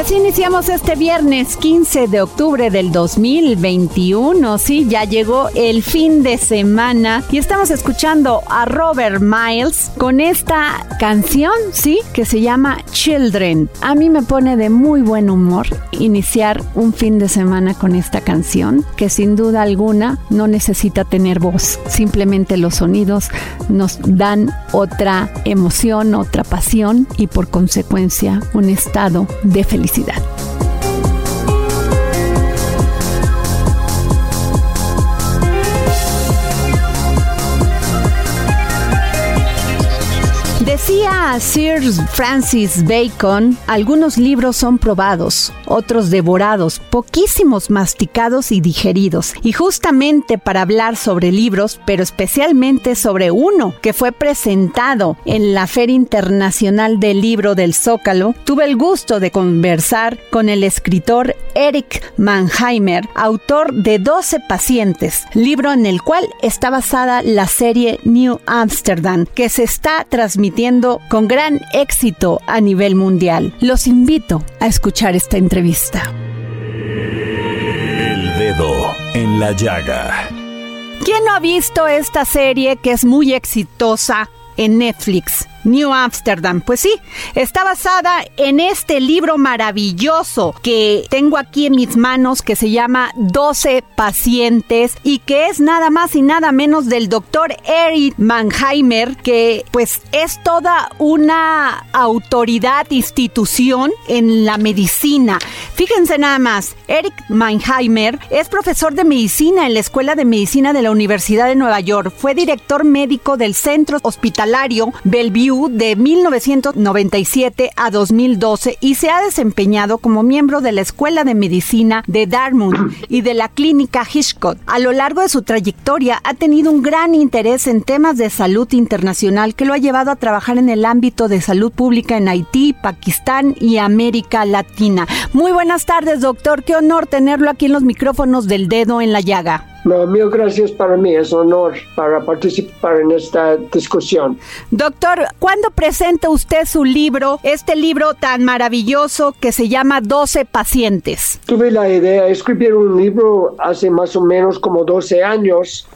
Así iniciamos este viernes 15 de octubre del 2021. Sí, ya llegó el fin de semana y estamos escuchando a Robert Miles con esta canción, sí, que se llama Children. A mí me pone de muy buen humor iniciar un fin de semana con esta canción, que sin duda alguna no necesita tener voz. Simplemente los sonidos nos dan otra emoción, otra pasión y por consecuencia un estado de felicidad felicidad. Decía Sir Francis Bacon, algunos libros son probados, otros devorados, poquísimos masticados y digeridos. Y justamente para hablar sobre libros, pero especialmente sobre uno que fue presentado en la Feria Internacional del Libro del Zócalo, tuve el gusto de conversar con el escritor Eric Mannheimer, autor de 12 pacientes, libro en el cual está basada la serie New Amsterdam, que se está transmitiendo con gran éxito a nivel mundial. Los invito a escuchar esta entrevista. El dedo en la llaga. ¿Quién no ha visto esta serie que es muy exitosa en Netflix? New Amsterdam. Pues sí, está basada en este libro maravilloso que tengo aquí en mis manos que se llama 12 pacientes y que es nada más y nada menos del doctor Eric Mannheimer, que pues es toda una autoridad, institución en la medicina. Fíjense nada más, Eric Mannheimer es profesor de medicina en la Escuela de Medicina de la Universidad de Nueva York. Fue director médico del Centro Hospitalario Bellevue de 1997 a 2012 y se ha desempeñado como miembro de la Escuela de Medicina de Dartmouth y de la Clínica Hitchcock. A lo largo de su trayectoria ha tenido un gran interés en temas de salud internacional que lo ha llevado a trabajar en el ámbito de salud pública en Haití, Pakistán y América Latina. Muy buenas tardes, doctor. Qué honor tenerlo aquí en los micrófonos del dedo en la llaga. No, mil gracias para mí, es un honor para participar en esta discusión. Doctor, ¿cuándo presenta usted su libro, este libro tan maravilloso que se llama 12 pacientes? Tuve la idea de escribir un libro hace más o menos como 12 años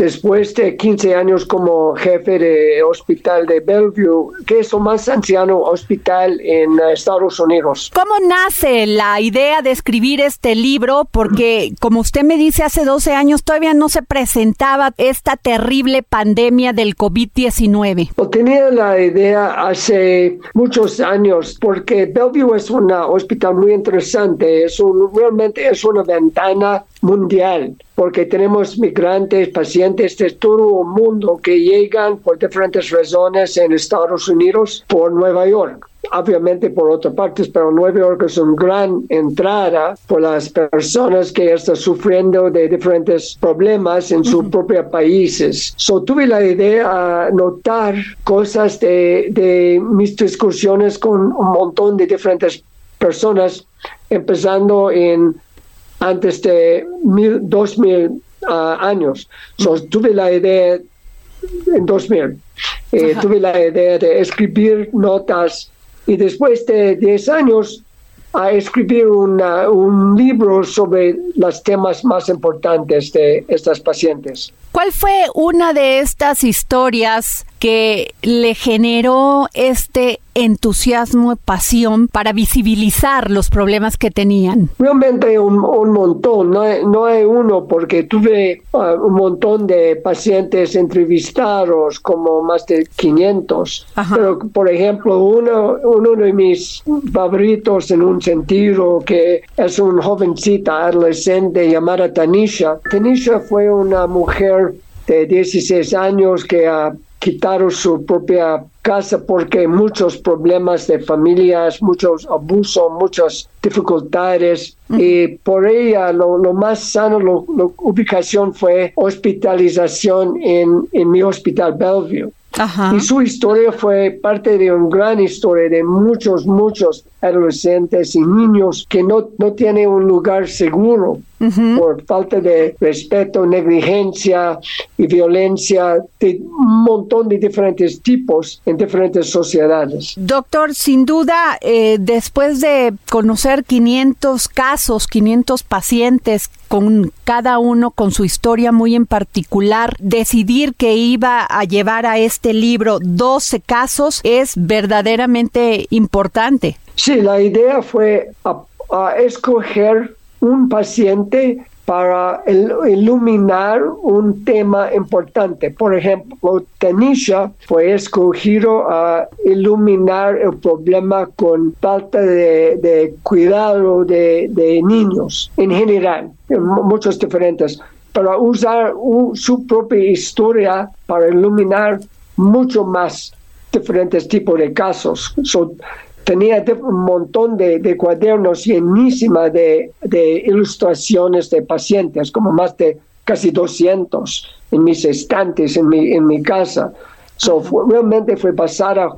después de 15 años como jefe de hospital de Bellevue, que es el más anciano hospital en Estados Unidos. ¿Cómo nace la idea de escribir este libro? Porque, como usted me dice, hace 12 años todavía no se presentaba esta terrible pandemia del COVID-19. tenía la idea hace muchos años, porque Bellevue es un hospital muy interesante, es un, realmente es una ventana mundial, porque tenemos migrantes, pacientes de todo el mundo que llegan por diferentes razones en Estados Unidos, por Nueva York. obviamente por otras partes, pero Nueva York es una gran entrada por las personas que están sufriendo de diferentes problemas en sus propios países. So, tuve la idea de notar cosas de, de mis discusiones con un montón de diferentes personas, empezando en antes de mil, 2000 ah, años. So, tuve la idea en 2000. Eh, tuve la idea de escribir notas y después de 10 años a escribir un libro sobre los temas más importantes de estas pacientes. ¿Cuál fue una de estas historias que le generó este entusiasmo y pasión para visibilizar los problemas que tenían? Realmente un, montón, no hay, no hay, uno porque tuve uh, un montón de pacientes entrevistados, como más de 500. Pero, por ejemplo, uno, uno de mis favoritos en un sentido que es una jovencita adolescente llamada Tanisha. Tanisha fue una mujer de 16 años que ha quitado su propia casa porque muchos problemas de familias, muchos abusos, muchas dificultades. Y por ella lo, más sano, la ubicación fue hospitalización en, en mi hospital Bellevue. Y su historia fue parte de una gran historia de muchos, muchos adolescentes y niños que no, no tienen un lugar seguro por falta de respeto, negligencia y violencia de un montón de diferentes tipos en diferentes sociedades. Doctor, sin duda, eh, después de conocer 500 casos, 500 pacientes con cada uno con su historia muy en particular, decidir que iba a llevar a este libro 12 casos es verdaderamente importante. Sí, la idea fue a, escoger un paciente para iluminar un tema importante. Por ejemplo, Tanisha fue escogido a iluminar el problema con falta de, cuidado de, niños en general, en muchos diferentes, para usar su propia historia para iluminar mucho más diferentes tipos de casos tenía un montón de, cuadernos llenísima de, ilustraciones de pacientes, como más de casi 200 en mis estantes, en mi, en mi casa. So, realmente fue pasada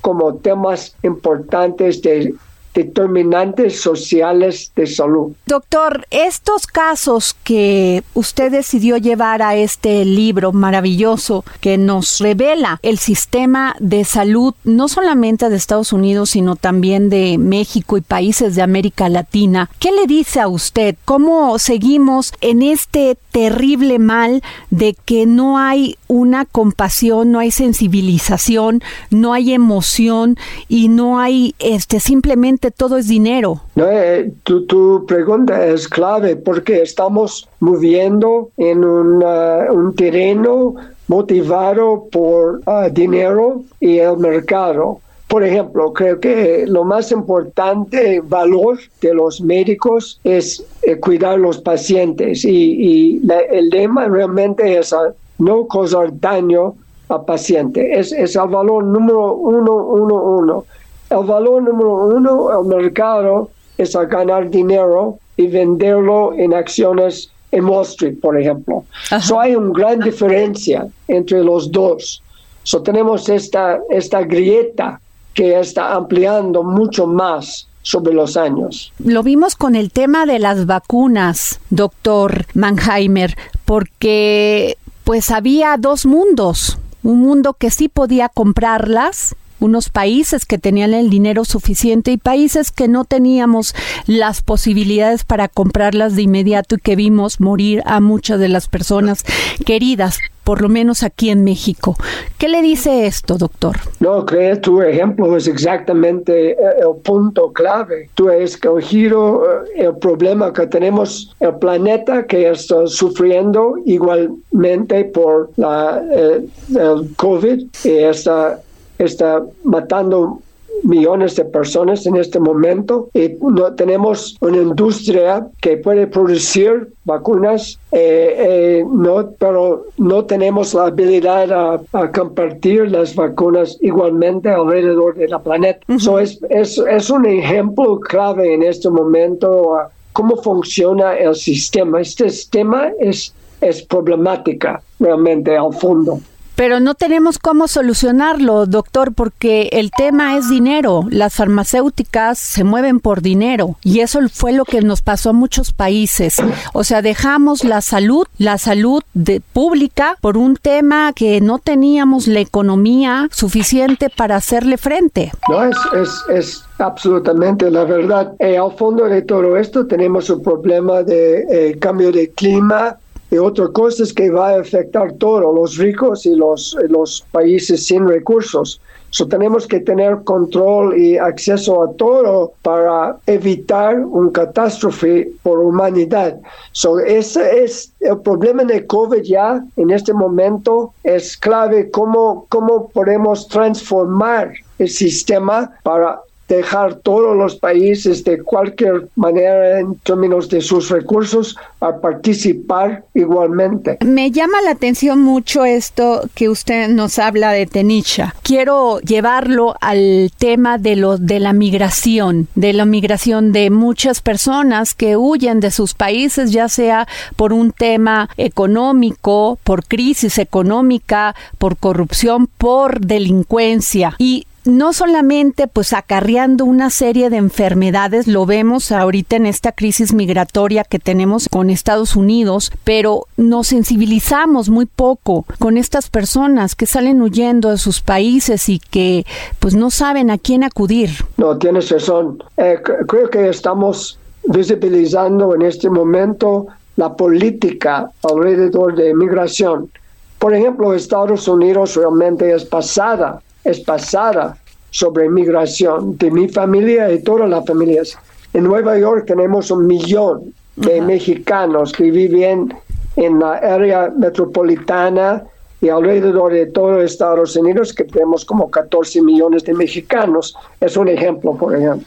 como temas importantes de determinantes sociales de salud. Doctor, estos casos que usted decidió llevar a este libro maravilloso que nos revela el sistema de salud no solamente de Estados Unidos, sino también de México y países de América Latina, ¿qué le dice a usted? ¿Cómo seguimos en este terrible mal de que no hay una compasión, no hay sensibilización, no hay emoción y no hay este simplemente todo es dinero. No, eh, tu, pregunta es clave porque estamos moviendo en un terreno motivado por ah, dinero y el mercado. Por ejemplo, creo que lo más importante valor de los médicos es eh, cuidar a los pacientes y, el lema realmente es ah, no causar daño al paciente. Es, es el valor número uno, uno, uno. El valor número uno, el mercado, es a ganar dinero y venderlo en acciones en Wall Street, por ejemplo. So hay una gran diferencia entre los dos. So tenemos esta, esta grieta que está ampliando mucho más sobre los años. Lo vimos con el tema de las vacunas, doctor Mannheimer, porque pues había dos mundos, un mundo que sí podía comprarlas unos países que tenían el dinero suficiente y países que no teníamos las posibilidades para comprarlas de inmediato y que vimos morir a muchas de las personas queridas por lo menos aquí en México. ¿Qué le dice esto, doctor? No, que tu ejemplo es exactamente eh, el punto clave. Tú has escogido eh, el problema que tenemos, el planeta que está sufriendo igualmente por la, eh, el COVID y está está matando millones de personas en este momento y no tenemos una industria que puede producir vacunas, eh, eh, no, pero no tenemos la habilidad a, compartir las vacunas igualmente alrededor de la planeta. Eso es, es, es, un ejemplo clave en este momento a cómo funciona el sistema. Este sistema es, es problemática realmente al fondo. Pero no tenemos cómo solucionarlo, doctor, porque el tema es dinero. Las farmacéuticas se mueven por dinero y eso fue lo que nos pasó a muchos países. O sea, dejamos la salud, la salud de, pública por un tema que no teníamos la economía suficiente para hacerle frente. No, es, es, es absolutamente la verdad. Eh, al fondo de todo esto tenemos un problema de eh, cambio de clima y otra cosa es que va a afectar todos los ricos y los, los países sin recursos. So, tenemos que tener control y acceso a todo para evitar una catástrofe por humanidad. So, ese es el problema de COVID ya en este momento. Es clave cómo, cómo podemos transformar el sistema para dejar todos los países de cualquier manera en términos de sus recursos a participar igualmente. Me llama la atención mucho esto que usted nos habla de Tenicha. Quiero llevarlo al tema de lo de la migración, de la migración de muchas personas que huyen de sus países, ya sea por un tema económico, por crisis económica, por corrupción, por delincuencia y no solamente pues acarreando una serie de enfermedades, lo vemos ahorita en esta crisis migratoria que tenemos con Estados Unidos, pero nos sensibilizamos muy poco con estas personas que salen huyendo de sus países y que pues no saben a quién acudir. No, tienes razón. Eh, creo que estamos visibilizando en este momento la política alrededor de migración. Por ejemplo, Estados Unidos realmente es pasada es pasada sobre migración de mi familia y todas las familias. En Nueva York tenemos un millón de mexicanos que viven en la área metropolitana y alrededor de todo Estados Unidos, que tenemos como 14 millones de mexicanos. Es un ejemplo, por ejemplo.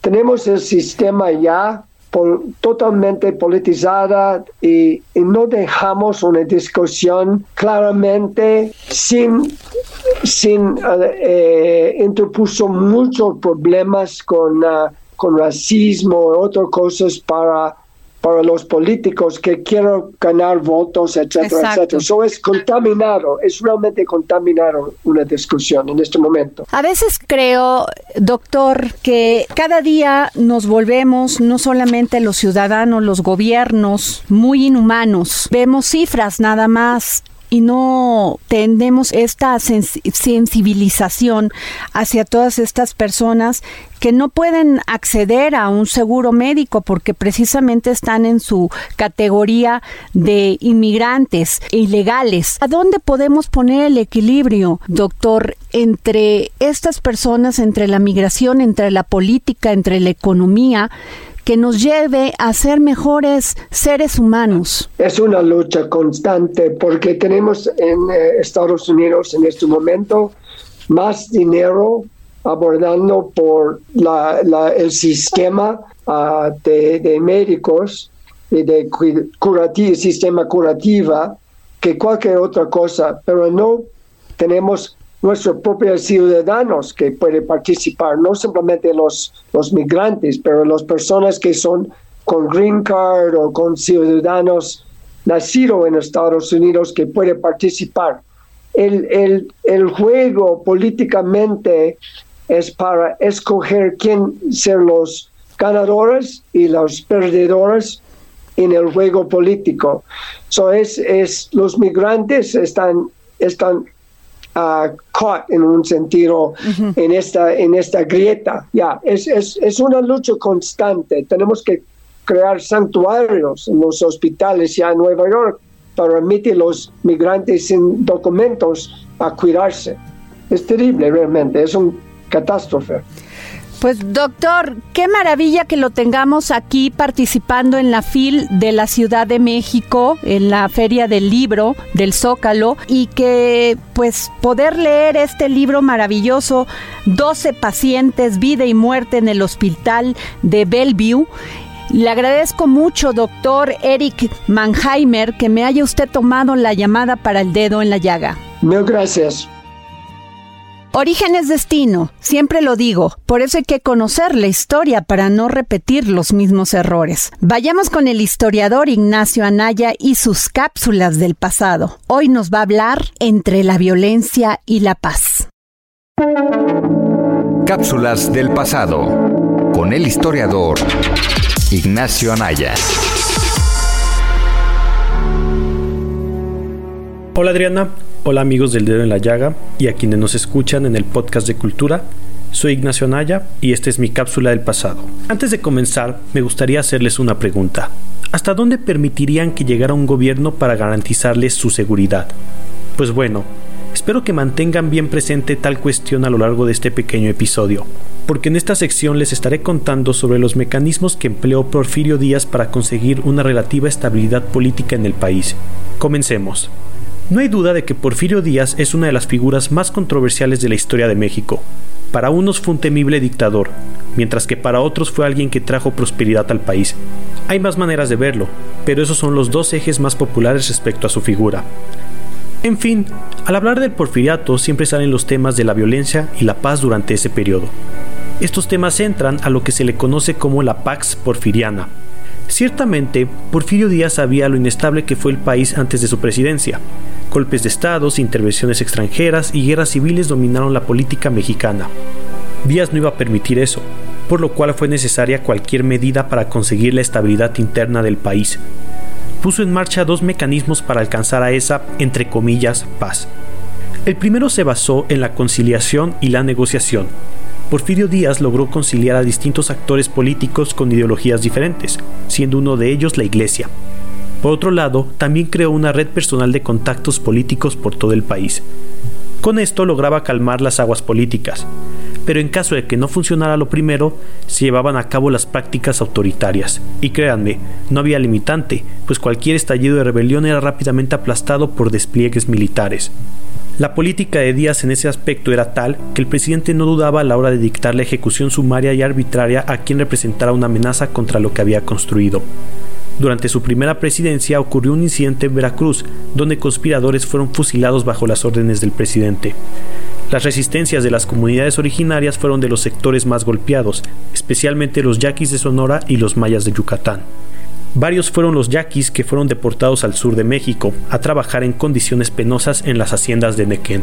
tenemos el sistema ya totalmente politizada y, no dejamos una discusión claramente sin, sin eh, eh, interpuso muchos problemas con, uh, con racismo y otras cosas para para los políticos que quieren ganar votos, etcétera, etcétera. Eso es contaminado, es realmente contaminado una discusión en este momento. A veces creo, doctor, que cada día nos volvemos, no solamente los ciudadanos, los gobiernos, muy inhumanos. Vemos cifras nada más y no tenemos esta sensibilización hacia todas estas personas que no pueden acceder a un seguro médico porque precisamente están en su categoría de inmigrantes ilegales. ¿A dónde podemos poner el equilibrio, doctor, entre estas personas, entre la migración, entre la política, entre la economía? Que nos lleve a ser mejores seres humanos? Es una lucha constante porque tenemos en eh, Estados Unidos en este momento más dinero abordando por la, el sistema ah, de, médicos y de curativo, sistema curativa que cualquier otra cosa, pero no tenemos nuestros propios ciudadanos que pueden participar, no simplemente los, los migrantes, pero las personas que son con green card o con ciudadanos nacidos en Estados Unidos que pueden participar. El, el, el juego políticamente es para escoger quién ser los ganadores y los perdedores en el juego político. So es, es, los migrantes están, están caught en un sentido en, esta, en esta grieta. Ya, es, es, es una lucha constante. Tenemos que crear santuarios en los hospitales ya en Nueva York para permitir a los migrantes sin documentos a cuidarse. Es terrible realmente, es una catástrofe. Pues doctor, qué maravilla que lo tengamos aquí participando en la FIL de la Ciudad de México, en la Feria del Libro del Zócalo, y que pues poder leer este libro maravilloso, 12 pacientes, vida y muerte en el hospital de Bellevue. Le agradezco mucho, doctor Eric Mannheimer, que me haya usted tomado la llamada para el dedo en la llaga. Mil gracias. Origen es destino, siempre lo digo, por eso hay que conocer la historia para no repetir los mismos errores. Vayamos con el historiador Ignacio Anaya y sus cápsulas del pasado. Hoy nos va a hablar entre la violencia y la paz. Cápsulas del pasado con el historiador Ignacio Anaya. Hola Adriana, hola amigos del dedo en la llaga y a quienes nos escuchan en el podcast de cultura. Soy Ignacio Anaya y esta es mi cápsula del pasado. Antes de comenzar, me gustaría hacerles una pregunta. ¿Hasta dónde permitirían que llegara un gobierno para garantizarles su seguridad? Pues bueno, espero que mantengan bien presente tal cuestión a lo largo de este pequeño episodio, porque en esta sección les estaré contando sobre los mecanismos que empleó Porfirio Díaz para conseguir una relativa estabilidad política en el país. Comencemos. No hay duda de que Porfirio Díaz es una de las figuras más controversiales de la historia de México. Para unos fue un temible dictador, mientras que para otros fue alguien que trajo prosperidad al país. Hay más maneras de verlo, pero esos son los dos ejes más populares respecto a su figura. En fin, al hablar del porfiriato siempre salen los temas de la violencia y la paz durante ese periodo. Estos temas entran a lo que se le conoce como la Pax Porfiriana. Ciertamente, Porfirio Díaz sabía lo inestable que fue el país antes de su presidencia, Golpes de estados, intervenciones extranjeras y guerras civiles dominaron la política mexicana. Díaz no iba a permitir eso, por lo cual fue necesaria cualquier medida para conseguir la estabilidad interna del país. Puso en marcha dos mecanismos para alcanzar a esa, entre comillas, paz. El primero se basó en la conciliación y la negociación. Porfirio Díaz logró conciliar a distintos actores políticos con ideologías diferentes, siendo uno de ellos la Iglesia, por otro lado, también creó una red personal de contactos políticos por todo el país. Con esto lograba calmar las aguas políticas, pero en caso de que no funcionara lo primero, se llevaban a cabo las prácticas autoritarias. Y créanme, no había limitante, pues cualquier estallido de rebelión era rápidamente aplastado por despliegues militares. La política de Díaz en ese aspecto era tal que el presidente no dudaba a la hora de dictar la ejecución sumaria y arbitraria a quien representara una amenaza contra lo que había construido. Durante su primera presidencia ocurrió un incidente en Veracruz, donde conspiradores fueron fusilados bajo las órdenes del presidente. Las resistencias de las comunidades originarias fueron de los sectores más golpeados, especialmente los yaquis de Sonora y los mayas de Yucatán. Varios fueron los yaquis que fueron deportados al sur de México a trabajar en condiciones penosas en las haciendas de Nequén.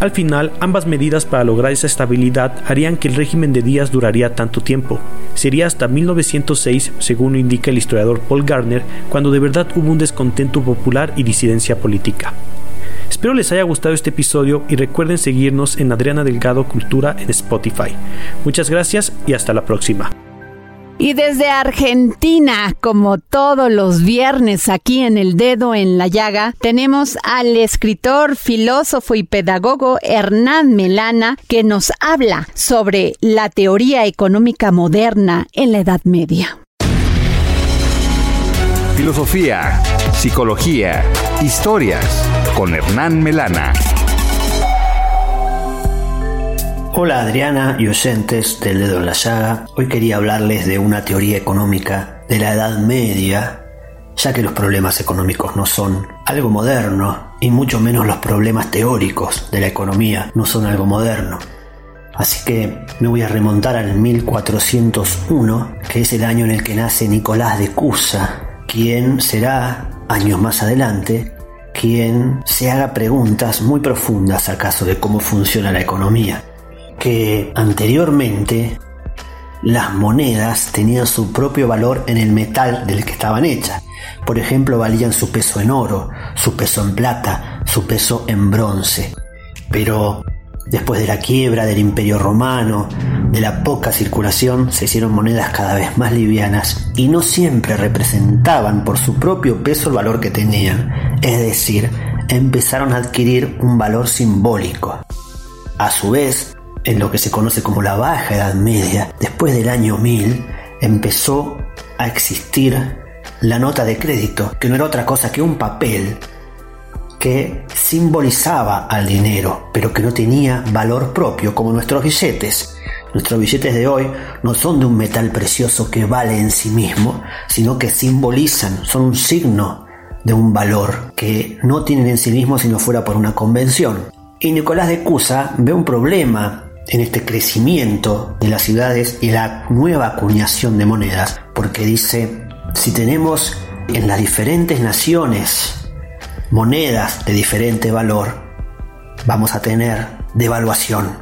Al final, ambas medidas para lograr esa estabilidad harían que el régimen de Díaz duraría tanto tiempo. Sería hasta 1906, según lo indica el historiador Paul Garner, cuando de verdad hubo un descontento popular y disidencia política. Espero les haya gustado este episodio y recuerden seguirnos en Adriana Delgado Cultura en Spotify. Muchas gracias y hasta la próxima. Y desde Argentina, como todos los viernes aquí en El Dedo en la Llaga, tenemos al escritor, filósofo y pedagogo Hernán Melana, que nos habla sobre la teoría económica moderna en la Edad Media. Filosofía, psicología, historias con Hernán Melana. Hola Adriana y oyentes del dedo en la llaga. Hoy quería hablarles de una teoría económica de la Edad Media, ya que los problemas económicos no son algo moderno y mucho menos los problemas teóricos de la economía no son algo moderno. Así que me voy a remontar al 1401, que es el año en el que nace Nicolás de Cusa, quien será, años más adelante, quien se haga preguntas muy profundas acaso de cómo funciona la economía que anteriormente las monedas tenían su propio valor en el metal del que estaban hechas. Por ejemplo, valían su peso en oro, su peso en plata, su peso en bronce. Pero después de la quiebra del imperio romano, de la poca circulación, se hicieron monedas cada vez más livianas y no siempre representaban por su propio peso el valor que tenían. Es decir, empezaron a adquirir un valor simbólico. A su vez, en lo que se conoce como la Baja Edad Media, después del año 1000, empezó a existir la nota de crédito, que no era otra cosa que un papel que simbolizaba al dinero, pero que no tenía valor propio, como nuestros billetes. Nuestros billetes de hoy no son de un metal precioso que vale en sí mismo, sino que simbolizan, son un signo de un valor que no tienen en sí mismo si no fuera por una convención. Y Nicolás de Cusa ve un problema en este crecimiento de las ciudades y la nueva acuñación de monedas, porque dice, si tenemos en las diferentes naciones monedas de diferente valor, vamos a tener devaluación.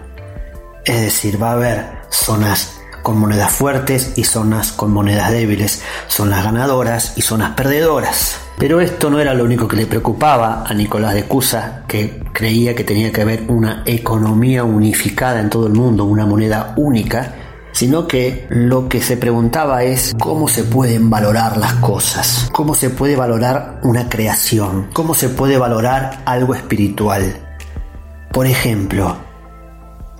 Es decir, va a haber zonas con monedas fuertes y zonas con monedas débiles, zonas ganadoras y zonas perdedoras. Pero esto no era lo único que le preocupaba a Nicolás de Cusa, que creía que tenía que haber una economía unificada en todo el mundo, una moneda única, sino que lo que se preguntaba es cómo se pueden valorar las cosas, cómo se puede valorar una creación, cómo se puede valorar algo espiritual. Por ejemplo,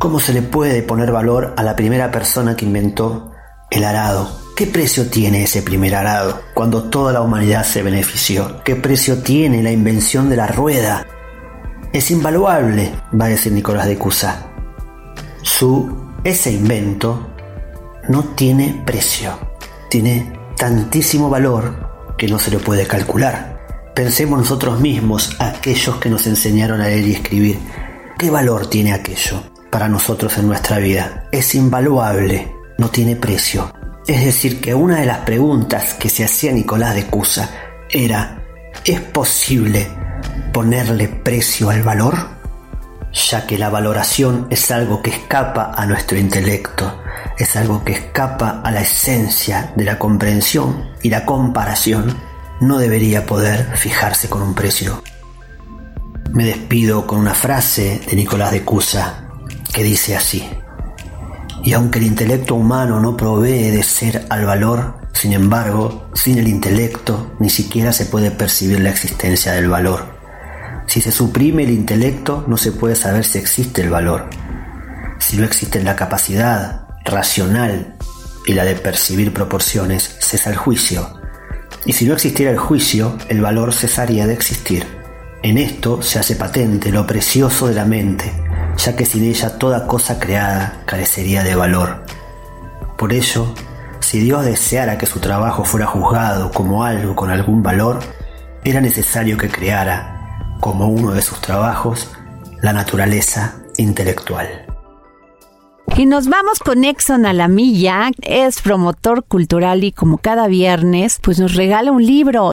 ¿cómo se le puede poner valor a la primera persona que inventó el arado? ¿Qué precio tiene ese primer arado cuando toda la humanidad se benefició? ¿Qué precio tiene la invención de la rueda? Es invaluable, va a decir Nicolás de Cusa. Su ese invento no tiene precio, tiene tantísimo valor que no se lo puede calcular. Pensemos nosotros mismos, aquellos que nos enseñaron a leer y escribir, ¿qué valor tiene aquello para nosotros en nuestra vida? Es invaluable, no tiene precio. Es decir, que una de las preguntas que se hacía Nicolás de Cusa era, ¿es posible ponerle precio al valor? Ya que la valoración es algo que escapa a nuestro intelecto, es algo que escapa a la esencia de la comprensión y la comparación, no debería poder fijarse con un precio. Me despido con una frase de Nicolás de Cusa que dice así. Y aunque el intelecto humano no provee de ser al valor, sin embargo, sin el intelecto ni siquiera se puede percibir la existencia del valor. Si se suprime el intelecto, no se puede saber si existe el valor. Si no existe la capacidad racional y la de percibir proporciones, cesa el juicio. Y si no existiera el juicio, el valor cesaría de existir. En esto se hace patente lo precioso de la mente, ya que sin ella toda cosa creada carecería de valor. Por ello, si Dios deseara que su trabajo fuera juzgado como algo con algún valor, era necesario que creara, como uno de sus trabajos, la naturaleza intelectual. Y nos vamos con Exxon a la milla, es promotor cultural y como cada viernes, pues nos regala un libro.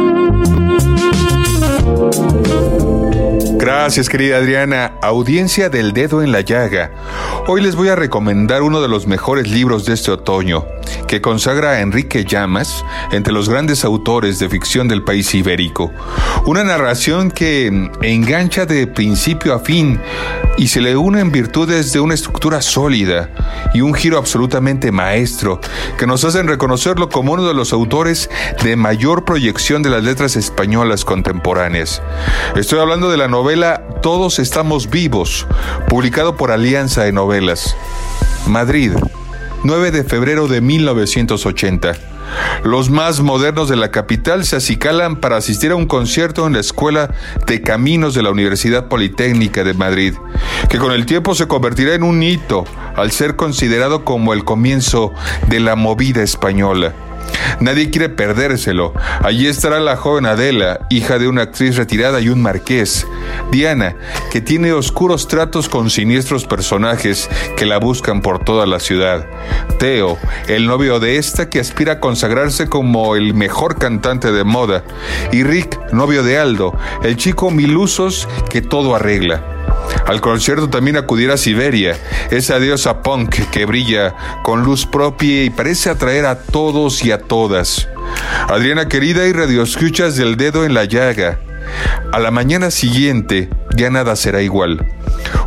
Gracias querida Adriana, audiencia del dedo en la llaga. Hoy les voy a recomendar uno de los mejores libros de este otoño, que consagra a Enrique Llamas entre los grandes autores de ficción del país ibérico. Una narración que engancha de principio a fin y se le une en virtudes de una estructura sólida y un giro absolutamente maestro que nos hacen reconocerlo como uno de los autores de mayor proyección de las letras españolas contemporáneas. Estoy hablando de la novela Todos estamos vivos, publicado por Alianza de Novelas. Madrid, 9 de febrero de 1980. Los más modernos de la capital se acicalan para asistir a un concierto en la Escuela de Caminos de la Universidad Politécnica de Madrid, que con el tiempo se convertirá en un hito al ser considerado como el comienzo de la movida española. Nadie quiere perdérselo. Allí estará la joven Adela, hija de una actriz retirada y un marqués. Diana, que tiene oscuros tratos con siniestros personajes que la buscan por toda la ciudad. Teo, el novio de esta que aspira a consagrarse como el mejor cantante de moda. Y Rick, novio de Aldo, el chico milusos que todo arregla. Al concierto también acudirá Siberia, esa diosa punk que brilla con luz propia y parece atraer a todos y a todas. Adriana querida y radioescuchas del dedo en la llaga. A la mañana siguiente ya nada será igual.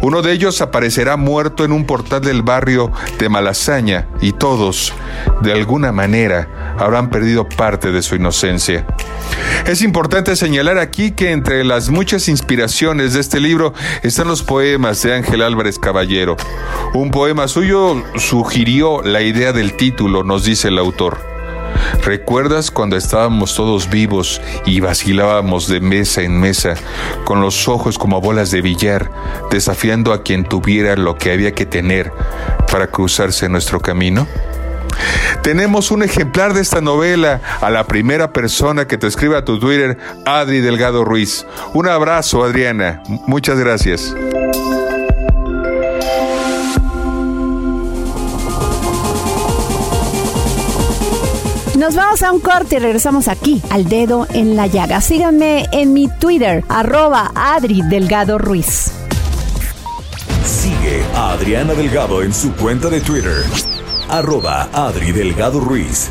Uno de ellos aparecerá muerto en un portal del barrio de Malasaña y todos, de alguna manera, habrán perdido parte de su inocencia. Es importante señalar aquí que entre las muchas inspiraciones de este libro están los poemas de Ángel Álvarez Caballero. Un poema suyo sugirió la idea del título, nos dice el autor. ¿Recuerdas cuando estábamos todos vivos y vacilábamos de mesa en mesa, con los ojos como bolas de billar, desafiando a quien tuviera lo que había que tener para cruzarse nuestro camino? Tenemos un ejemplar de esta novela a la primera persona que te escribe a tu Twitter, Adri Delgado Ruiz. Un abrazo, Adriana. Muchas gracias. Nos vamos a un corte y regresamos aquí, al dedo en la llaga. Síganme en mi Twitter, arroba Adri Delgado Ruiz. Sigue a Adriana Delgado en su cuenta de Twitter arroba Adri Delgado Ruiz.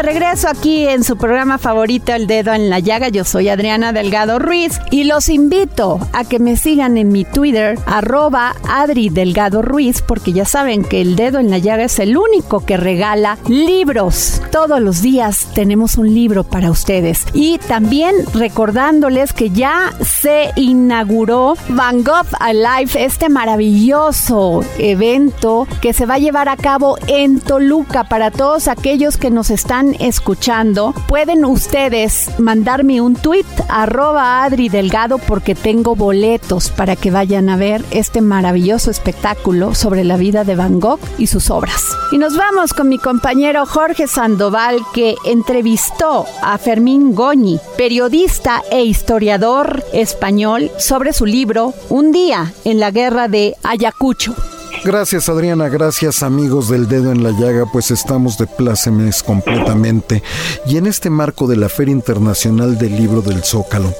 De regreso aquí en su programa favorito El Dedo en la Llaga. Yo soy Adriana Delgado Ruiz y los invito a que me sigan en mi Twitter, arroba Adri Delgado Ruiz, porque ya saben que El Dedo en la Llaga es el único que regala libros. Todos los días tenemos un libro para ustedes. Y también recordándoles que ya se inauguró Van Gogh Alive, este maravilloso evento que se va a llevar a cabo en Toluca para todos aquellos que nos escuchando, pueden ustedes mandarme un tweet arroba Adri Delgado porque tengo boletos para que vayan a ver este maravilloso espectáculo sobre la vida de Van Gogh y sus obras. Y nos vamos con mi compañero Jorge Sandoval que entrevistó a Fermín Goñi, periodista e historiador español, sobre su libro Un día en la guerra de Ayacucho. Gracias Adriana, gracias amigos del dedo en la llaga, pues estamos de plácemes completamente. Y en este marco de la Feria Internacional del Libro del Zócalo,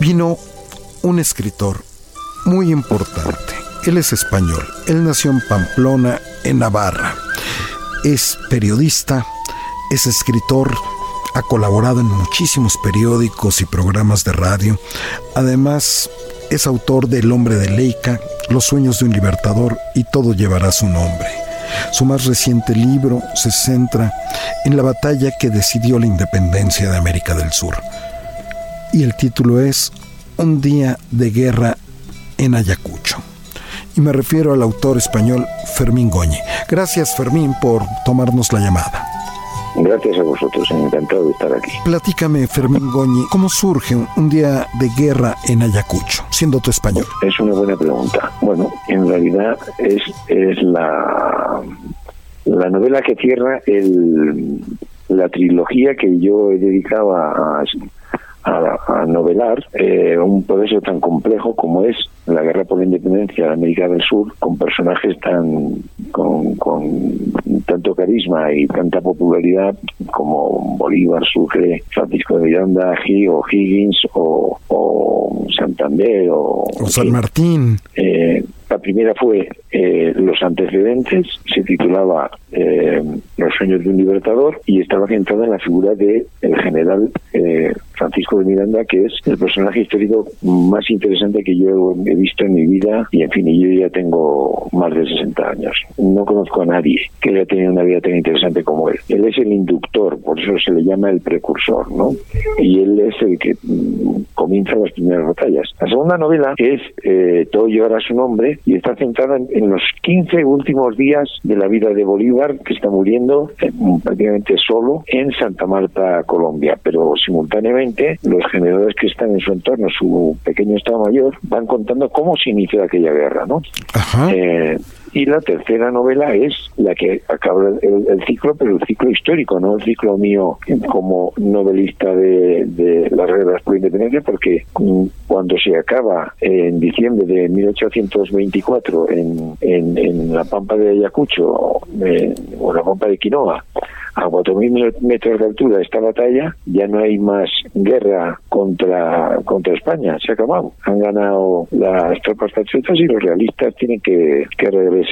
vino un escritor muy importante. Él es español, él nació en Pamplona, en Navarra. Es periodista, es escritor, ha colaborado en muchísimos periódicos y programas de radio. Además, es autor de El hombre de Leica, Los sueños de un libertador y todo llevará su nombre. Su más reciente libro se centra en la batalla que decidió la independencia de América del Sur. Y el título es Un día de guerra en Ayacucho. Y me refiero al autor español Fermín Goñi. Gracias Fermín por tomarnos la llamada. Gracias a vosotros, encantado de estar aquí. Platícame, Fermín Goñi, ¿cómo surge un día de guerra en Ayacucho, siendo tu español? Es una buena pregunta. Bueno, en realidad es, es la, la novela que cierra el, la trilogía que yo he dedicado a, a, novelar eh, un proceso tan complejo como es la guerra por la independencia de América del Sur, con personajes tan con, con tanto carisma y tanta popularidad como Bolívar, Sucre, Francisco de Miranda, o Higgins o, Santander o, San Martín. Eh, la primera fue eh, Los antecedentes, se titulaba eh, Los sueños de un libertador y estaba centrada en la figura de el general eh, Francisco de Miranda, que es el personaje histórico más interesante que yo he visto en mi vida y en fin, yo ya tengo más de 60 años. No conozco a nadie que haya tenido una vida tan interesante como él. Él es el inductor, por eso se le llama el precursor, ¿no? Y él es el que mm, comienza las primeras batallas. La segunda novela es Todo llevará su nombre y está centrada en, los 15 últimos días de la vida de Bolívar, que está muriendo eh, prácticamente solo en Santa Marta, Colombia. Pero simultáneamente, los generales que están en su entorno, su pequeño Estado Mayor, van contando cómo se inició aquella guerra, ¿no? Eh, y la tercera novela es la que acaba el, ciclo, pero el ciclo histórico, no el ciclo mío como novelista de, las reglas por independencia, porque cuando se acaba en diciembre de 1824 en, en, en la Pampa de Ayacucho o la Pampa de Quinoa, a 4.000 metros de altura esta batalla, ya no hay más guerra contra, contra España, se ha acabado. Han ganado las tropas patriotas y los realistas tienen que, que regresar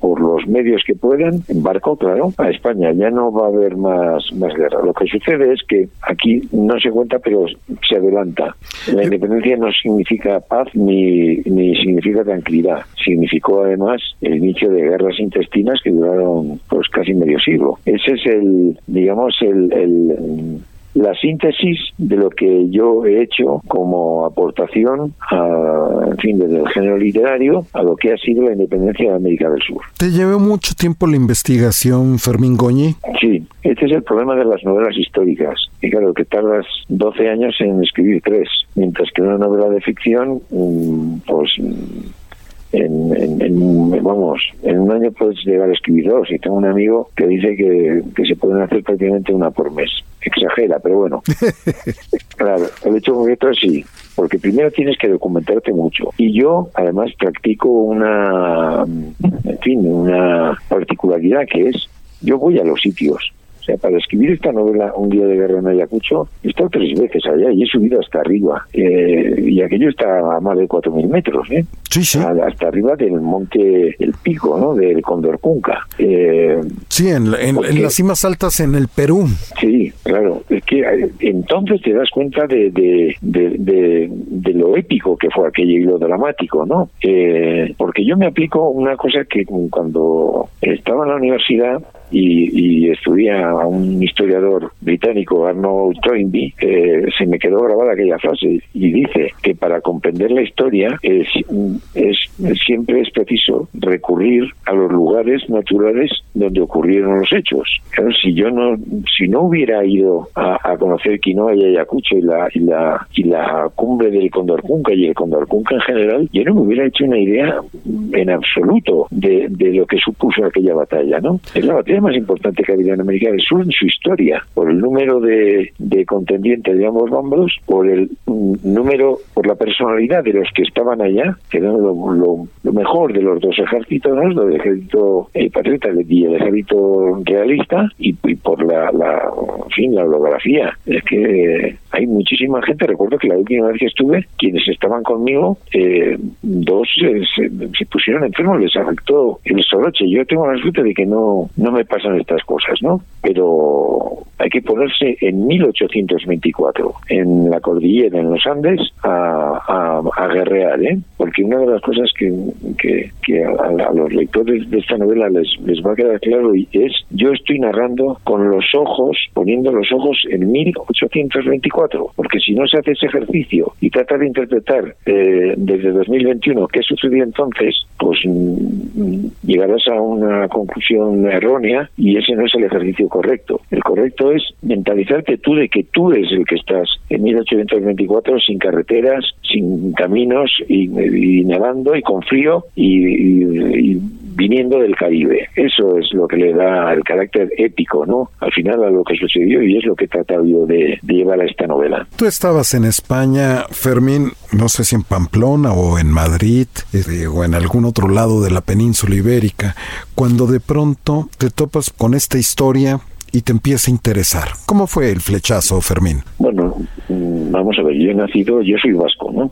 por los medios que puedan, en barco, claro, a España. Ya no va a haber más, más guerra. Lo que sucede es que aquí no se cuenta, pero se adelanta. La independencia no significa paz ni, ni significa tranquilidad. Significó además el inicio de guerras intestinas que duraron pues casi medio siglo. Ese es el, digamos, el, el la síntesis de lo que yo he hecho como aportación, a, en fin, desde el género literario a lo que ha sido la independencia de América del Sur. ¿Te llevó mucho tiempo la investigación, Fermín Goñi? Sí, este es el problema de las novelas históricas. Y claro, que tardas 12 años en escribir tres, mientras que una novela de ficción, mm, pues en, vamos, en un año puedes llegar a escribir dos. Y tengo un amigo que dice que, se pueden hacer prácticamente una por mes. Exagera, pero bueno. claro, el hecho concreto es sí, porque primero tienes que documentarte mucho. Y yo, además, practico una, en fin, una particularidad que es, yo voy a los sitios o sea, para escribir esta novela, Un día de guerra en Ayacucho, he estado tres veces allá y he subido hasta arriba. Eh, y aquello está a más de 4.000 metros, ¿eh? Sí, sí. hasta arriba del monte, el pico, ¿no? Del Condor Eh, sí, en, las cimas altas en el Perú. Sí, claro. Es que eh, entonces te das cuenta de, de, de, de, lo épico que fue aquello y lo dramático, ¿no? Eh, porque yo me aplico una cosa que cuando estaba en la universidad y, y estudia a un historiador británico, Arnold Toynbee, eh, se me quedó grabada aquella frase y dice que para comprender la historia es, siempre es preciso recurrir a los lugares naturales donde ocurrieron los hechos. si yo no, si no hubiera ido a, conocer Quinoa y Ayacucho y la, y la, y la cumbre del Condorcunca y el Condorcunca en general, yo no me hubiera hecho una idea en absoluto de, de lo que supuso aquella batalla, ¿no? Es la batalla más importante que ha habido en América del Sur en su historia, por el número de, de contendientes de ambos bandos, por el mm, número, por la personalidad de los que estaban allá, que eran lo, mejor de los dos ejércitos, ¿no? del ejército eh, patriota y el ejército realista, y, por la, la, en fin, la holografía. Es que hay muchísima gente, recuerdo que la última vez que estuve, quienes estaban conmigo, eh, dos se, pusieron enfermos, les afectó el soroche. Yo tengo la suerte de que no, no me pasan estas cosas, ¿no? Pero hay que ponerse en 1824, en la cordillera, en los Andes, a, guerrear, ¿eh? Porque una de las cosas que, que, a, los lectores de esta novela les, les va a quedar claro es, yo estoy narrando con los ojos, poniendo los ojos en 1824, porque si no se hace ese ejercicio y trata de interpretar eh, desde 2021 qué sucedió entonces, pues mm, llegarás a una conclusión errónea y ese no es el ejercicio correcto. El correcto es mentalizarte tú de que tú eres el que estás en 1824 sin carreteras, sin caminos y, nevando y con frío y, viniendo del Caribe. Eso es lo que le da el carácter épico, ¿no? Al final a lo que sucedió y es lo que he tratado yo de, llevar a esta novela. Tú estabas en España, Fermín, no sé si en Pamplona o en Madrid eh, o en algún otro lado de la península ibérica, cuando de pronto te topas con esta historia y te empieza a interesar. ¿Cómo fue el flechazo, Fermín? Bueno, mm, vamos a ver, yo he nacido, yo soy vasco, ¿no?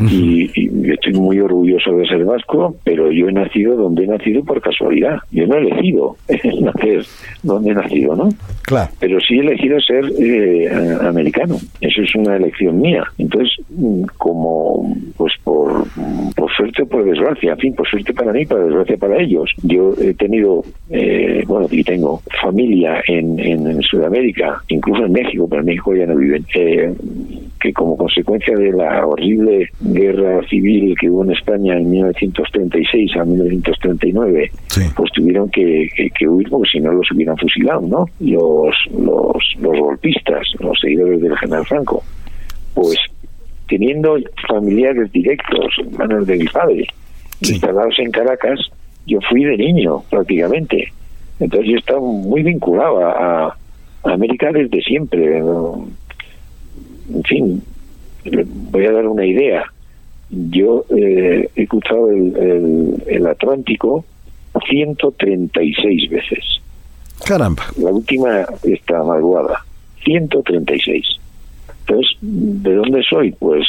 Y, estoy muy orgulloso de ser vasco, pero yo he nacido donde he nacido por casualidad. Yo no he elegido nacer donde he nacido, ¿no? Claro. Pero sí he elegido ser eh, americano. Eso es una elección mía. Entonces, mm, como, pues por, por suerte o por desgracia, en fin, por suerte para mí, por desgracia para ellos, yo he tenido, eh, bueno, y tengo familia en, en, Sudamérica, incluso en México, pero en México ya no viven, eh, que como consecuencia de la horrible guerra civil que hubo en España en 1936 a 1939, pues tuvieron que, huir porque si no los hubieran fusilado, ¿no? Los, los, los golpistas, los seguidores del general Franco. Pues teniendo familiares directos, hermanos de mi padre, instalados en Caracas, yo fui de niño prácticamente. Entonces yo estaba muy vinculado a, América desde siempre. En fin, voy a dar una idea. Yo eh, he cruzado el, el, Atlántico 136 veces. Caramba. La última está madrugada. 136. Entonces, ¿de dónde soy? Pues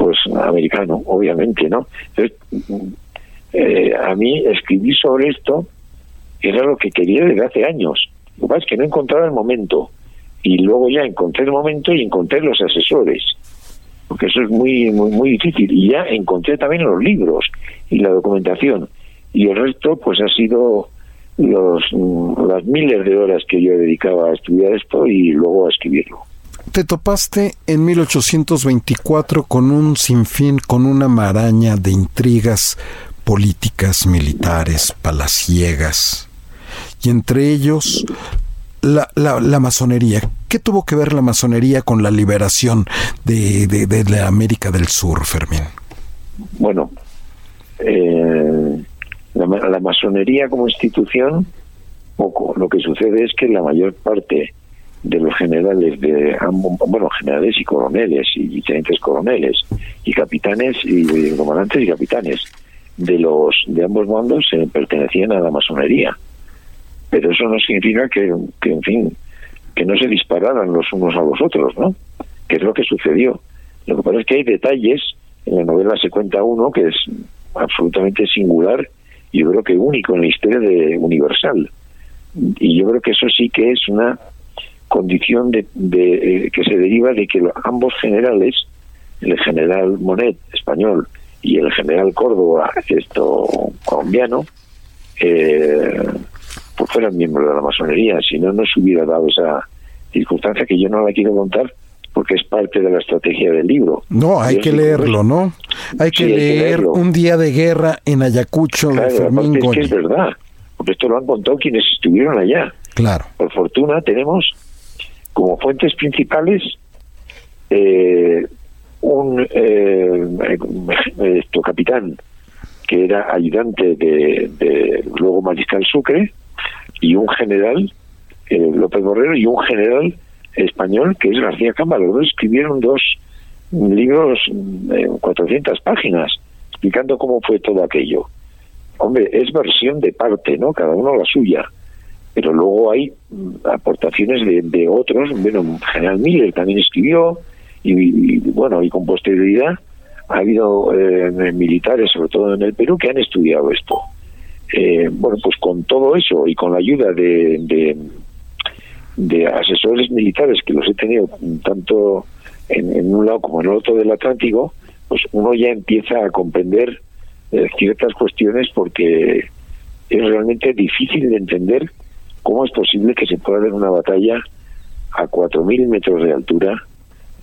pues americano, obviamente, ¿no? Entonces, eh, a mí escribir sobre esto era lo que quería desde hace años. Lo que pasa es que no encontraba el momento. Y luego ya encontré el momento y encontré los asesores porque eso es muy, muy, muy difícil. Y ya encontré también los libros y la documentación. Y el resto, pues ha sido los, mm, las miles de horas que yo dedicaba a estudiar esto y luego a escribirlo. Te topaste en 1824 con un sinfín, con una maraña de intrigas políticas, militares, palaciegas, y entre ellos la, la, masonería. ¿Qué tuvo que ver la masonería con la liberación de, de, la América del Sur, Fermín? Bueno, eh, la, masonería como institución, poco. Lo que sucede es que la mayor parte de los generales de bueno, generales y coroneles y tenientes coroneles y capitanes y comandantes y capitanes de los de ambos bandos se pertenecían a la masonería pero eso no significa que, en fin, que no se dispararan los unos a los otros, ¿no? Que es lo que sucedió. Lo que pasa es que hay detalles, en la novela se cuenta uno que es absolutamente singular y yo creo que único en la historia de Universal. Y yo creo que eso sí que es una condición de, de eh, que se deriva de que ambos generales, el general Monet español y el general Córdoba, esto colombiano, eh, fueran miembros de la masonería, si no, no se hubiera dado esa circunstancia que yo no la quiero contar porque es parte de la estrategia del libro. No, hay que leerlo, ¿no? Hay que leer Un día de guerra en Ayacucho de Fermín Es que es verdad, porque esto lo han contado quienes estuvieron allá. Claro. Por fortuna tenemos como fuentes principales eh, un eh, esto, capitán que era ayudante de, de luego mariscal Sucre, y un general, eh, López Borrero, y un general español que es García Cámara. Los dos escribieron dos libros de 400 páginas explicando cómo fue todo aquello. Hombre, es versión de parte, ¿no? Cada uno la suya. Pero luego hay aportaciones de, otros. Bueno, General Miller también escribió y, bueno, y con posterioridad ha habido eh, militares, sobre todo en el Perú, que han estudiado esto. Eh, bueno, pues con todo eso y con la ayuda de, de, asesores militares que los he tenido tanto en, un lado como en el otro del Atlántico, pues uno ya empieza a comprender eh, ciertas cuestiones porque es realmente difícil de entender cómo es posible que se pueda dar una batalla a 4.000 metros de altura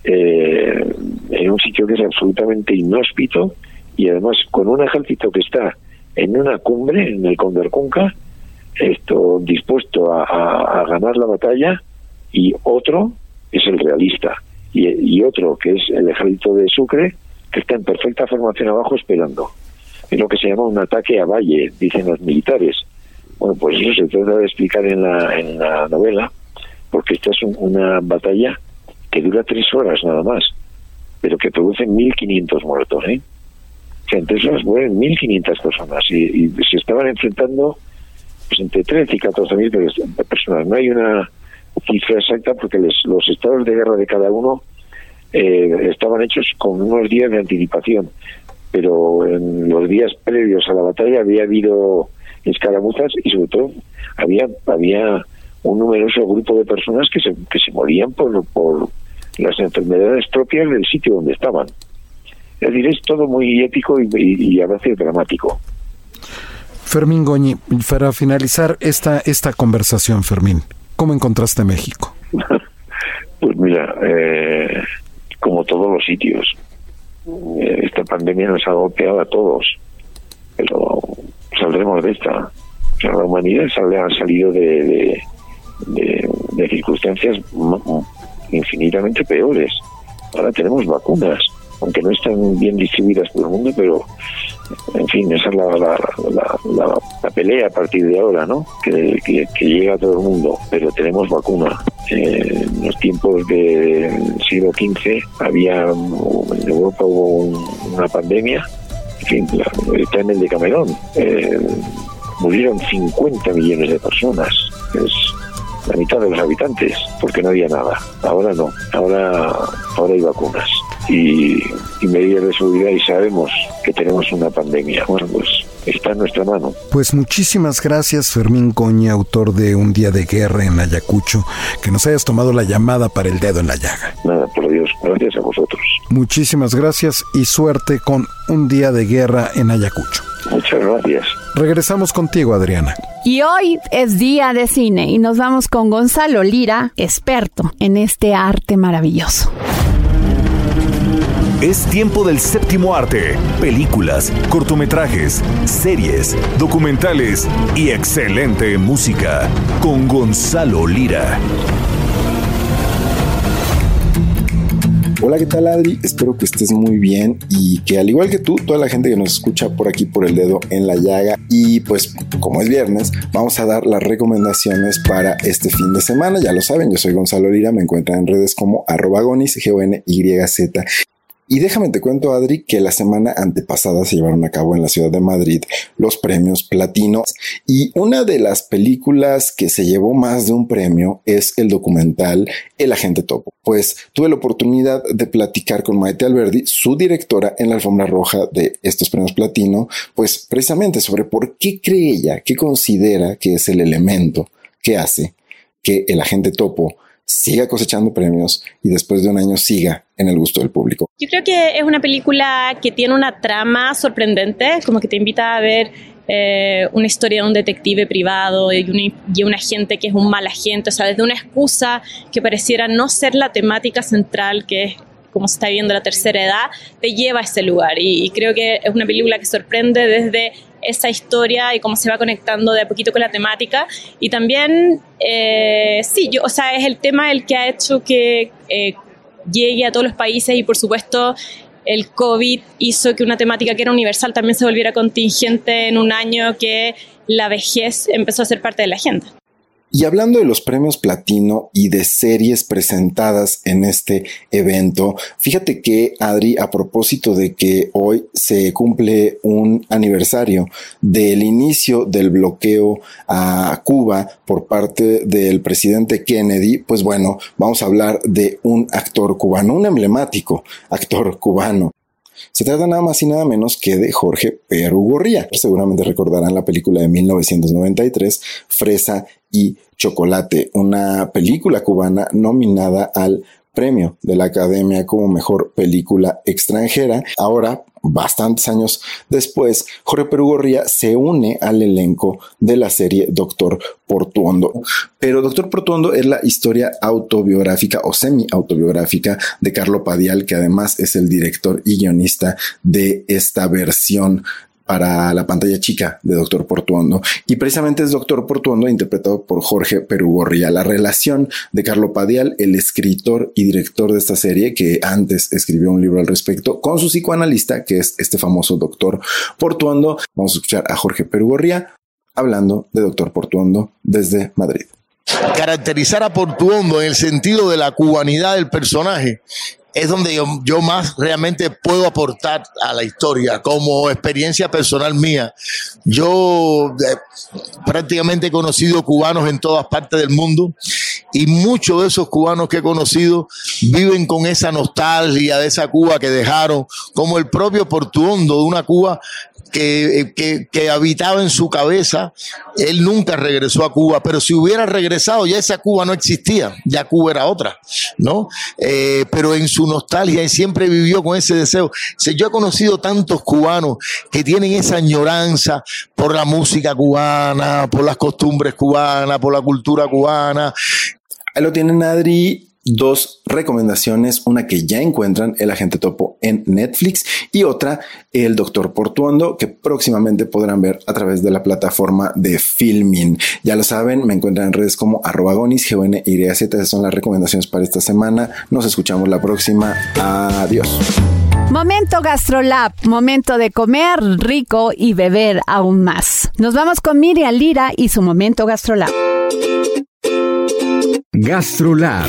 eh, en un sitio que es absolutamente inhóspito y además con un ejército que está en una cumbre, en el Condorcunca, esto dispuesto a, ganar la batalla, y otro es el realista, y, otro que es el ejército de Sucre, que está en perfecta formación abajo esperando. Es lo que se llama un ataque a valle, dicen los militares. Bueno, pues eso se trata de explicar en la, en la novela, porque esta es una batalla que dura tres horas nada más, pero que produce 1.500 muertos, ¿eh? Entre esas mueren 1.500 personas y, se estaban enfrentando pues entre 13 y 14 mil personas. No hay una cifra exacta porque los estados de guerra de cada uno eh, estaban hechos con unos días de anticipación, pero en los días previos a la batalla había habido escaramuzas y sobre todo había había un numeroso grupo de personas que se, que se morían por, por las enfermedades propias del sitio donde estaban. Es decir, es todo muy épico y, y a veces dramático. Fermín Goñi, para finalizar esta, esta conversación, Fermín, ¿cómo encontraste México? pues mira, eh, como todos los sitios, eh, esta pandemia nos ha golpeado a todos, pero saldremos de esta. la humanidad ha salido de, de circunstancias infinitamente peores. Ahora tenemos vacunas aunque no están bien distribuidas por el mundo, pero en fin, esa es la, la, pelea a partir de ahora, ¿no? Que, llega a todo el mundo, pero tenemos vacuna. Eh, en los tiempos del siglo XV había, en Europa hubo una pandemia, en fin, está en el de Camerón, eh, murieron 50 millones de personas. Es la mitad de los habitantes, porque no había nada. Ahora no, ahora, ahora hay vacunas y, medidas de seguridad y sabemos que tenemos una pandemia. Bueno, pues está en nuestra mano. Pues muchísimas gracias Fermín Coña, autor de Un día de guerra en Ayacucho, que nos hayas tomado la llamada para el dedo en la llaga. Nada, por Dios, gracias a vosotros. Muchísimas gracias y suerte con Un día de guerra en Ayacucho. Muchas gracias. Regresamos contigo, Adriana. Y hoy es día de cine y nos vamos con Gonzalo Lira, experto en este arte maravilloso. Es tiempo del séptimo arte, películas, cortometrajes, series, documentales y excelente música con Gonzalo Lira. Hola, ¿qué tal Adri? Espero que estés muy bien y que al igual que tú, toda la gente que nos escucha por aquí por el dedo en la llaga y pues como es viernes, vamos a dar las recomendaciones para este fin de semana. Ya lo saben, yo soy Gonzalo Lira, me encuentran en redes como arroba gonis, G-O-N-Y-Z y déjame te cuento, Adri, que la semana antepasada se llevaron a cabo en la ciudad de Madrid los premios Platino. Y una de las películas que se llevó más de un premio es el documental El Agente Topo. Pues tuve la oportunidad de platicar con Maite Alberdi, su directora en la alfombra roja de estos premios Platino, pues precisamente sobre por qué cree ella, qué considera que es el elemento que hace que el agente topo siga cosechando premios y después de un año siga en el gusto del público. Yo creo que es una película que tiene una trama sorprendente, como que te invita a ver eh, una historia de un detective privado y un, y un, agente que es un mal agente, o sea, desde una excusa que pareciera no ser la temática central, que es como se está viendo la tercera edad, te lleva a ese lugar. y creo que es una película que sorprende desde esa historia y cómo se va conectando de a poquito con la temática. Y también, eh, sí, yo, o sea, es el tema el que ha hecho que eh, llegue a todos los países y por supuesto el COVID hizo que una temática que era universal también se volviera contingente en un año que la vejez empezó a ser parte de la agenda. Y hablando de los premios platino y de series presentadas en este evento, fíjate que Adri, a propósito de que hoy se cumple un aniversario del inicio del bloqueo a Cuba por parte del presidente Kennedy, pues bueno, vamos a hablar de un actor cubano, un emblemático actor cubano. Se trata nada más y nada menos que de Jorge Perugorría. Seguramente recordarán la película de 1993, Fresa y Chocolate, una película cubana nominada al premio de la Academia como mejor película extranjera. Ahora, bastantes años después, Jorge Perugorría se une al elenco de la serie Doctor Portuondo. Pero Doctor Portuondo es la historia autobiográfica o semi-autobiográfica de Carlo Padial, que además es el director y guionista de esta versión para la pantalla chica de Doctor Portuondo. Y precisamente es Doctor Portuondo interpretado por Jorge Perugorría. La relación de Carlo Padial, el escritor y director de esta serie, que antes escribió un libro al respecto, con su psicoanalista, que es este famoso Doctor Portuondo. Vamos a escuchar a Jorge Perugorría hablando de Doctor Portuondo desde Madrid caracterizar a Portuondo en el sentido de la cubanidad del personaje es donde yo, más realmente puedo aportar a la historia como experiencia personal mía. Yo eh, prácticamente he conocido cubanos en todas partes del mundo y muchos de esos cubanos que he conocido viven con esa nostalgia de esa Cuba que dejaron, como el propio Portuondo de una Cuba que, que, habitaba en su cabeza, él nunca regresó a Cuba, pero si hubiera regresado ya esa Cuba no existía, ya Cuba era otra, ¿no? Eh, pero en su nostalgia y siempre vivió con ese deseo. yo he conocido tantos cubanos que tienen esa añoranza por la música cubana, por las costumbres cubanas, por la cultura cubana. Ahí lo tienen Adri dos recomendaciones, una que ya encuentran el agente topo en Netflix y otra el doctor Portuondo que próximamente podrán ver a través de la plataforma de Filming. Ya lo saben, me encuentran en redes como arroba gonis, y Esas son las recomendaciones para esta semana. Nos escuchamos la próxima. Adiós. Momento Gastrolab, momento de comer rico y beber aún más. Nos vamos con Miriam Lira y su momento Gastrolab. Gastrolab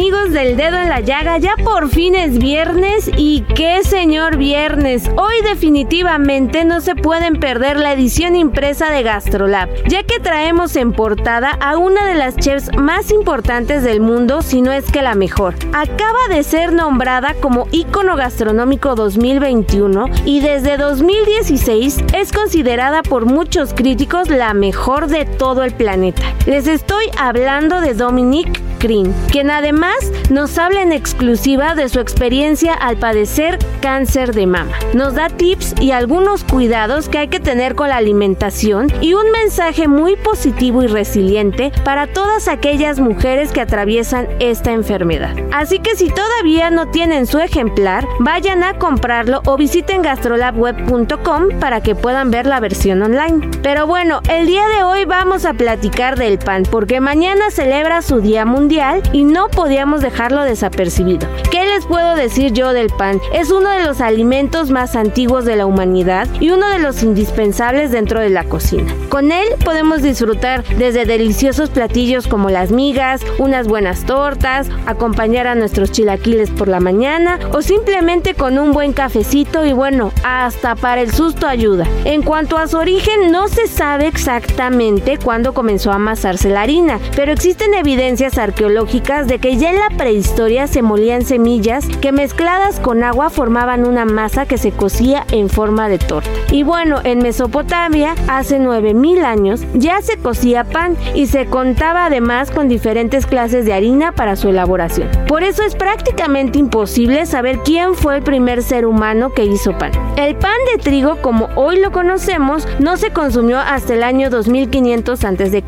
Amigos del dedo en la llaga, ya por fin es viernes y qué señor viernes. Hoy definitivamente no se pueden perder la edición impresa de Gastrolab, ya que traemos en portada a una de las chefs más importantes del mundo, si no es que la mejor. Acaba de ser nombrada como ícono gastronómico 2021 y desde 2016 es considerada por muchos críticos la mejor de todo el planeta. Les estoy hablando de Dominique Green, quien además nos habla en exclusiva de su experiencia al padecer cáncer de mama. Nos da tips y algunos cuidados que hay que tener con la alimentación y un mensaje muy positivo y resiliente para todas aquellas mujeres que atraviesan esta enfermedad. Así que si todavía no tienen su ejemplar, vayan a comprarlo o visiten gastrolabweb.com para que puedan ver la versión online. Pero bueno, el día de hoy vamos a platicar del pan porque mañana celebra su Día Mundial y no dejarlo desapercibido. ¿Qué les puedo decir yo del pan? Es uno de los alimentos más antiguos de la humanidad y uno de los indispensables dentro de la cocina. Con él podemos disfrutar desde deliciosos platillos como las migas, unas buenas tortas, acompañar a nuestros chilaquiles por la mañana o simplemente con un buen cafecito y bueno, hasta para el susto ayuda. En cuanto a su origen, no se sabe exactamente cuándo comenzó a amasarse la harina, pero existen evidencias arqueológicas de que ya en la prehistoria se molían semillas que mezcladas con agua formaban una masa que se cocía en forma de torta. Y bueno, en Mesopotamia, hace 9000 años, ya se cocía pan y se contaba además con diferentes clases de harina para su elaboración. Por eso es prácticamente imposible saber quién fue el primer ser humano que hizo pan. El pan de trigo, como hoy lo conocemos, no se consumió hasta el año 2500 a.C.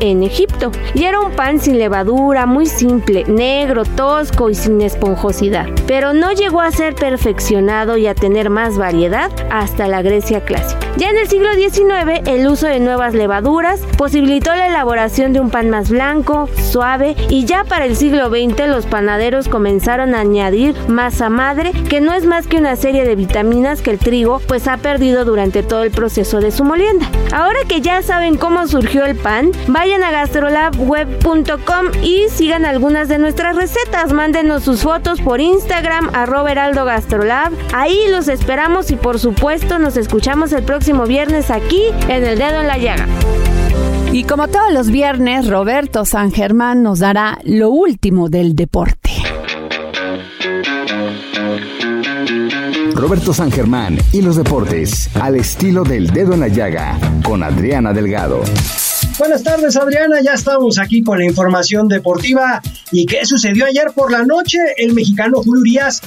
en Egipto y era un pan sin levadura, muy simple negro, tosco y sin esponjosidad, pero no llegó a ser perfeccionado y a tener más variedad hasta la Grecia clásica. Ya en el siglo XIX, el uso de nuevas levaduras posibilitó la elaboración de un pan más blanco, suave, y ya para el siglo XX los panaderos comenzaron a añadir masa madre, que no es más que una serie de vitaminas que el trigo pues ha perdido durante todo el proceso de su molienda. Ahora que ya saben cómo surgió el pan, vayan a gastrolabweb.com y sigan algunos de nuestras recetas. Mándenos sus fotos por Instagram, arroba Heraldo Gastrolab. Ahí los esperamos y por supuesto nos escuchamos el próximo viernes aquí en El Dedo en la Llaga. Y como todos los viernes, Roberto San Germán nos dará lo último del deporte. Roberto San Germán y los deportes al estilo del dedo en la llaga con Adriana Delgado. Buenas tardes, Adriana. Ya estamos aquí con la información deportiva. ¿Y qué sucedió ayer por la noche? El mexicano Julio Urias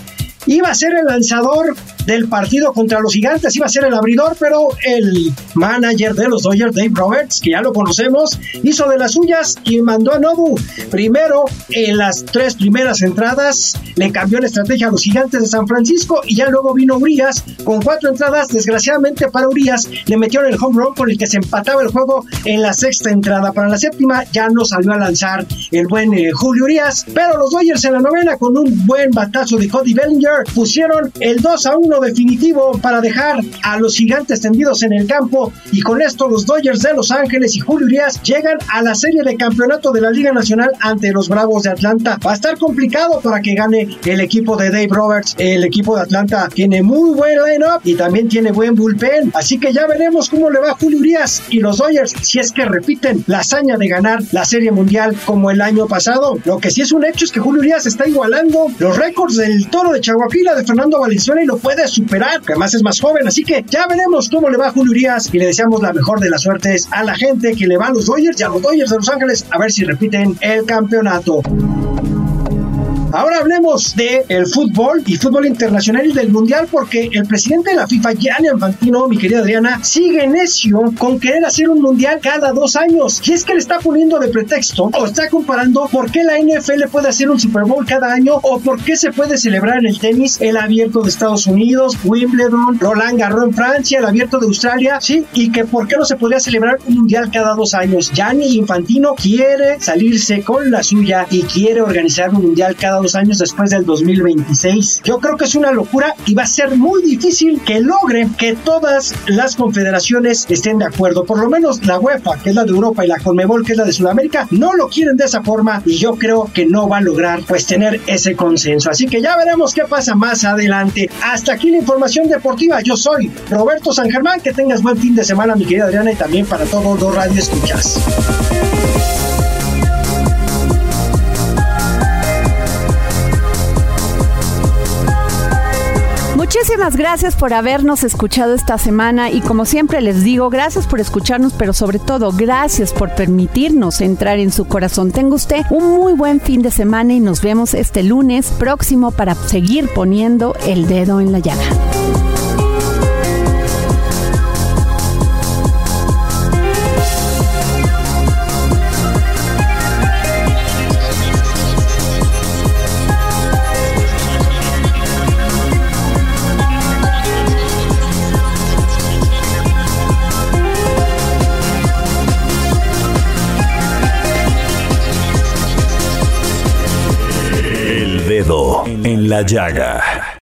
iba a ser el lanzador del partido contra los gigantes, iba a ser el abridor, pero el manager de los Dodgers, Dave Roberts, que ya lo conocemos, hizo de las suyas y mandó a Nobu. Primero, en las tres primeras entradas, le cambió la estrategia a los gigantes de San Francisco y ya luego vino Urias con cuatro entradas. Desgraciadamente para Urias, le metieron el home run con el que se empataba el juego en la sexta entrada. Para la séptima, ya no salió a lanzar el buen eh, Julio Urias, pero los Dodgers en la novena, con un buen batazo de Cody Bellinger, pusieron el 2 a 1 definitivo para dejar a los gigantes tendidos en el campo y con esto los Dodgers de Los Ángeles y Julio Urias llegan a la serie de campeonato de la Liga Nacional ante los Bravos de Atlanta. Va a estar complicado para que gane el equipo de Dave Roberts. El equipo de Atlanta tiene muy buen line-up y también tiene buen bullpen. Así que ya veremos cómo le va Julio Urias y los Dodgers si es que repiten la hazaña de ganar la Serie Mundial como el año pasado. Lo que sí es un hecho es que Julio Urias está igualando los récords del Toro de Chihuahua de Fernando Valenzuela y lo puede superar, que además es más joven. Así que ya veremos cómo le va a Julio Urias y le deseamos la mejor de las suertes a la gente que le va a los Dodgers y a los Dodgers de Los Ángeles a ver si repiten el campeonato. Ahora hablemos de el fútbol y fútbol internacional y del mundial porque el presidente de la FIFA, Gianni Infantino, mi querida Adriana, sigue necio con querer hacer un mundial cada dos años. Y es que le está poniendo de pretexto o está comparando por qué la NFL puede hacer un Super Bowl cada año o por qué se puede celebrar en el tenis el abierto de Estados Unidos, Wimbledon, Roland Garros en Francia, el abierto de Australia, sí, y que por qué no se podría celebrar un mundial cada dos años. Gianni Infantino quiere salirse con la suya y quiere organizar un mundial cada dos años después del 2026. Yo creo que es una locura y va a ser muy difícil que logre que todas las confederaciones estén de acuerdo. Por lo menos la UEFA, que es la de Europa, y la Conmebol, que es la de Sudamérica, no lo quieren de esa forma y yo creo que no va a lograr pues tener ese consenso. Así que ya veremos qué pasa más adelante. Hasta aquí la información deportiva. Yo soy Roberto San Germán. Que tengas buen fin de semana, mi querida Adriana, y también para todos los radio escuchas. Muchísimas gracias por habernos escuchado esta semana y como siempre les digo, gracias por escucharnos, pero sobre todo gracias por permitirnos entrar en su corazón. Tenga usted un muy buen fin de semana y nos vemos este lunes próximo para seguir poniendo el dedo en la llaga. En la llaga.